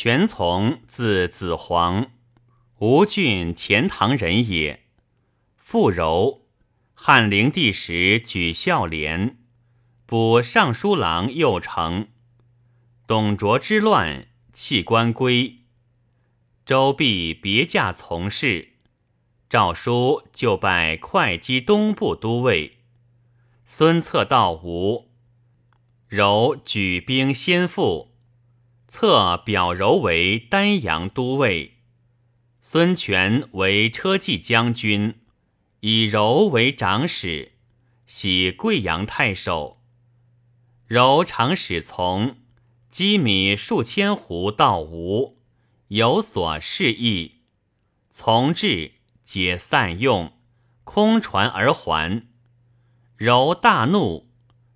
权从字子黄，吴郡钱塘人也。傅柔，汉灵帝时举孝廉，补尚书郎右丞。董卓之乱，弃官归。周必别驾从事，诏书就拜会稽东部都尉。孙策到吴，柔举兵先赴。策表柔为丹阳都尉，孙权为车骑将军，以柔为长史，徙贵阳太守。柔常使从积米数千斛到吴，有所示意。从至，皆散用，空船而还。柔大怒，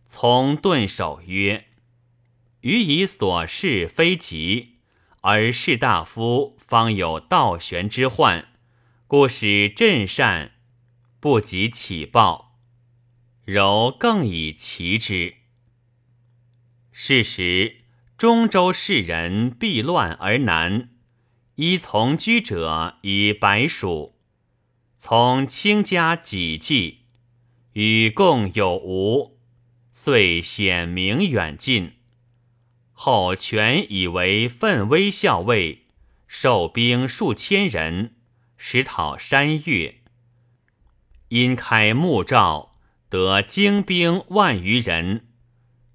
从顿首曰。予以所事非急，而士大夫方有倒悬之患，故使镇善，不及起报。柔更以其之。是时中州士人避乱而难，依从居者以百属，从卿家己计，与共有无，遂显明远近。后权以为奋威校尉，受兵数千人，实讨山岳。因开募诏，得精兵万余人，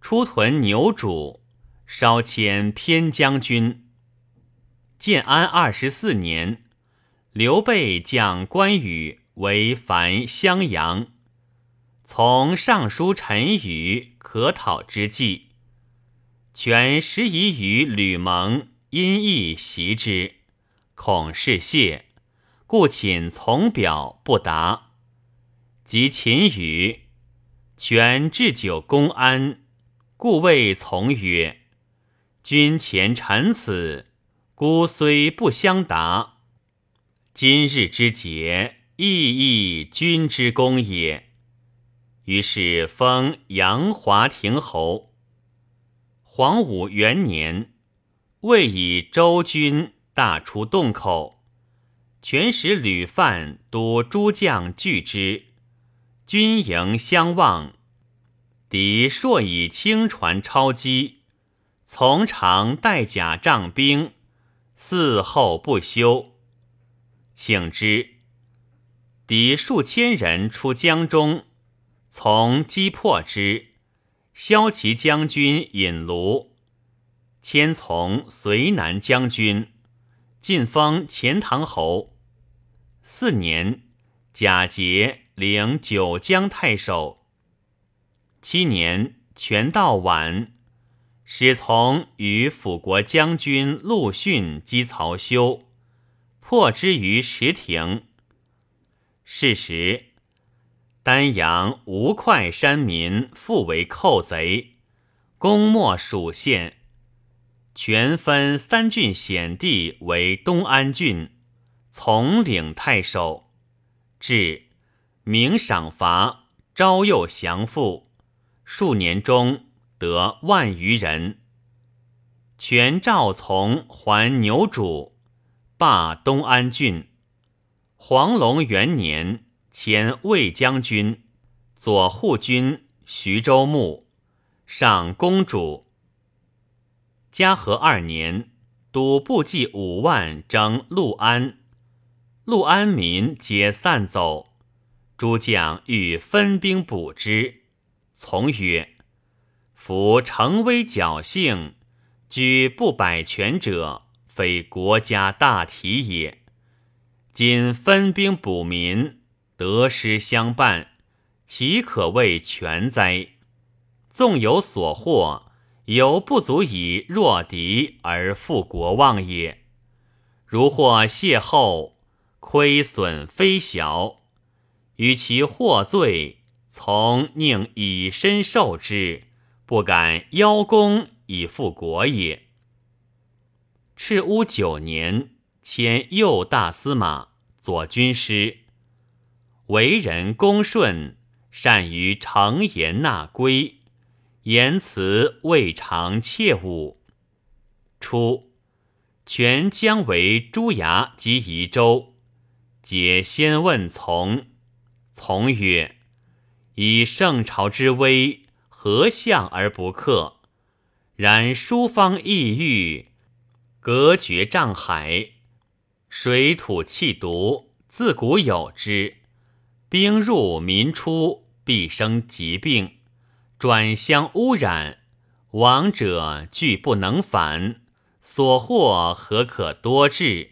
出屯牛渚，稍迁偏将军。建安二十四年，刘备将关羽为樊襄阳，从尚书陈馀可讨之计。权时疑与吕蒙，因意袭之，恐是谢，故请从表不答。及秦羽，权置酒公安，故谓从曰：“君前臣此，孤虽不相答，今日之节，亦亦君之功也。”于是封阳华亭侯。黄武元年，魏以周军大出洞口，全使吕范督诸将拒之，军营相望。敌朔以轻船超击，从长带甲仗兵，四后不休。请之，敌数千人出江中，从击破之。骁骑将军尹卢，迁从绥南将军，晋封钱塘侯。四年，贾节领九江太守。七年，权道晚，使从与辅国将军陆逊击曹休，破之于石亭。是时。丹阳吴会山民复为寇贼，攻没蜀县，全分三郡险地为东安郡，从领太守。至，明赏罚，招诱降附，数年中得万余人。全赵从还牛渚，罢东安郡。黄龙元年。前魏将军、左护军徐州牧，上公主。嘉禾二年，都部骑五万征陆安，陆安民皆散走，诸将欲分兵补之，从曰：“夫成威侥幸，居不百全者，非国家大体也。今分兵补民。”得失相伴，岂可谓全哉？纵有所获，犹不足以弱敌而复国望也。如或邂逅，亏损非小。与其获罪，从宁以身受之，不敢邀功以复国也。赤乌九年，迁右大司马、左军师。为人恭顺，善于承言纳规，言辞未尝切误。初，权将为朱牙及夷州。解先问从，从曰：“以圣朝之威，何相而不克？然书方异域，隔绝障海，水土气毒，自古有之。兵入民出，必生疾病，转相污染，亡者俱不能返，所获何可多至？”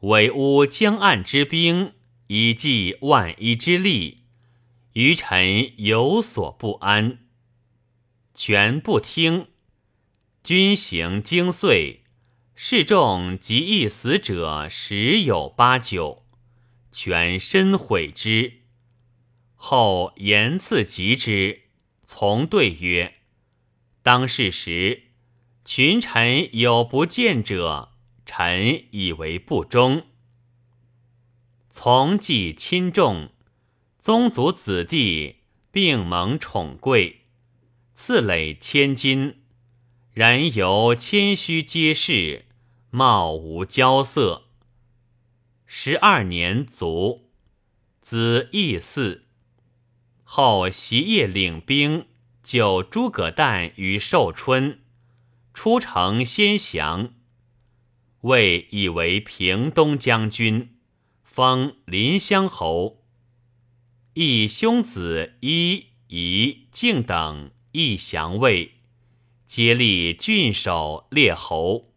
委乌江岸之兵，以济万一之力，余臣有所不安。权不听，军行精遂，士众及一死者十有八九。权深悔之，后言赐疾之。从对曰：“当世时，群臣有不见者。”臣以为不忠。从既亲重，宗族子弟并蒙宠贵，赐累千金。然由谦虚皆是，貌无骄色。十二年卒，子义嗣。后袭业领兵救诸葛诞于寿春，出城先降。魏以为平东将军，封临湘侯。义兄子伊、仪、敬等亦降魏，皆立郡守列侯。